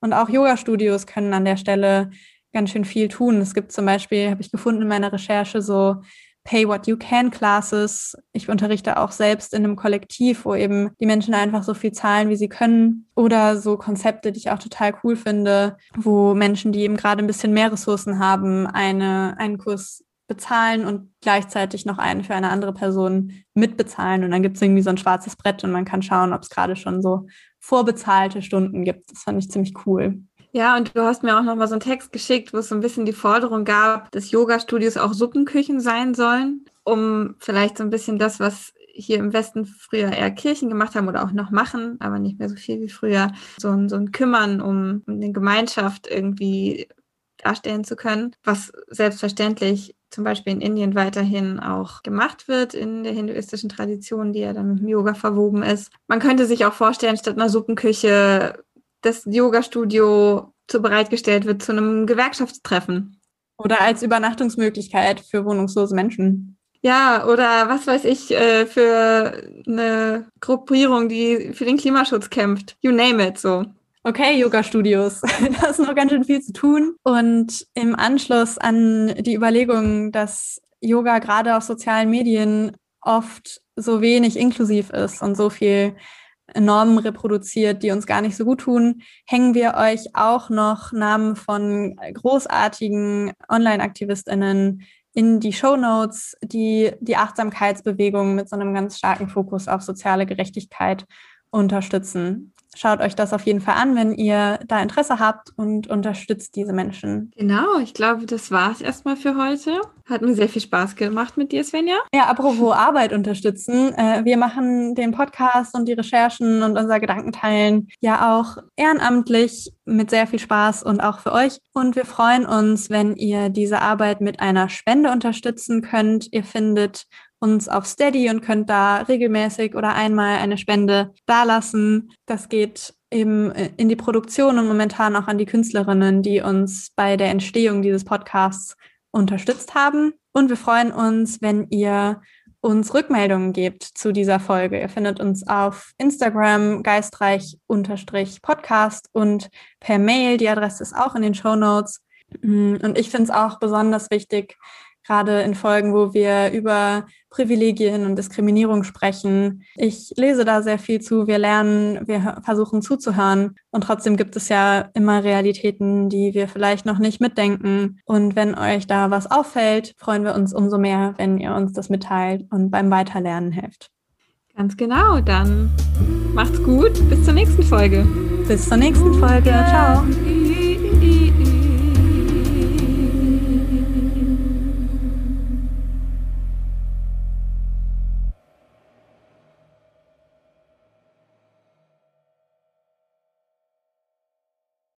Und auch Yoga-Studios können an der Stelle ganz schön viel tun. Es gibt zum Beispiel, habe ich gefunden in meiner Recherche, so Pay What You Can Classes. Ich unterrichte auch selbst in einem Kollektiv, wo eben die Menschen einfach so viel zahlen, wie sie können. Oder so Konzepte, die ich auch total cool finde, wo Menschen, die eben gerade ein bisschen mehr Ressourcen haben, eine, einen Kurs bezahlen und gleichzeitig noch einen für eine andere Person mitbezahlen. Und dann gibt es irgendwie so ein schwarzes Brett und man kann schauen, ob es gerade schon so vorbezahlte Stunden gibt. Das fand ich ziemlich cool. Ja, und du hast mir auch nochmal so einen Text geschickt, wo es so ein bisschen die Forderung gab, dass Yoga-Studios auch Suppenküchen sein sollen, um vielleicht so ein bisschen das, was hier im Westen früher eher Kirchen gemacht haben oder auch noch machen, aber nicht mehr so viel wie früher, so ein, so ein Kümmern um, um eine Gemeinschaft irgendwie darstellen zu können, was selbstverständlich zum Beispiel in Indien weiterhin auch gemacht wird in der hinduistischen Tradition, die ja dann mit dem Yoga verwoben ist. Man könnte sich auch vorstellen, statt einer Suppenküche das Yoga-Studio zu bereitgestellt wird zu einem Gewerkschaftstreffen. Oder als Übernachtungsmöglichkeit für wohnungslose Menschen. Ja, oder was weiß ich, äh, für eine Gruppierung, die für den Klimaschutz kämpft. You name it, so. Okay, Yoga-Studios. Da ist noch ganz schön viel zu tun. Und im Anschluss an die Überlegung, dass Yoga gerade auf sozialen Medien oft so wenig inklusiv ist und so viel Normen reproduziert, die uns gar nicht so gut tun, hängen wir euch auch noch Namen von großartigen Online-AktivistInnen in die Show Notes, die die Achtsamkeitsbewegung mit so einem ganz starken Fokus auf soziale Gerechtigkeit unterstützen schaut euch das auf jeden Fall an, wenn ihr da Interesse habt und unterstützt diese Menschen. Genau, ich glaube, das war es erstmal für heute. Hat mir sehr viel Spaß gemacht mit dir, Svenja. Ja, apropos Arbeit unterstützen. Äh, wir machen den Podcast und die Recherchen und unser Gedankenteilen ja auch ehrenamtlich mit sehr viel Spaß und auch für euch. Und wir freuen uns, wenn ihr diese Arbeit mit einer Spende unterstützen könnt. Ihr findet uns auf Steady und könnt da regelmäßig oder einmal eine Spende dalassen. Das geht eben äh, in die Produktion und momentan auch an die Künstlerinnen, die uns bei der Entstehung dieses Podcasts unterstützt haben. Und wir freuen uns, wenn ihr uns Rückmeldungen gebt zu dieser Folge. Ihr findet uns auf Instagram geistreich-podcast und per Mail. Die Adresse ist auch in den Show Notes. Mm, und ich finde es auch besonders wichtig, gerade in Folgen, wo wir über Privilegien und Diskriminierung sprechen. Ich lese da sehr viel zu, wir lernen, wir versuchen zuzuhören und trotzdem gibt es ja immer Realitäten, die wir vielleicht noch nicht mitdenken. Und wenn euch da was auffällt, freuen wir uns umso mehr, wenn ihr uns das mitteilt und beim Weiterlernen helft. Ganz genau, dann macht's gut, bis zur nächsten Folge. Bis zur nächsten Folge, ciao.